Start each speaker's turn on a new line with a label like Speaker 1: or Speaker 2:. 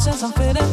Speaker 1: since I'm feeling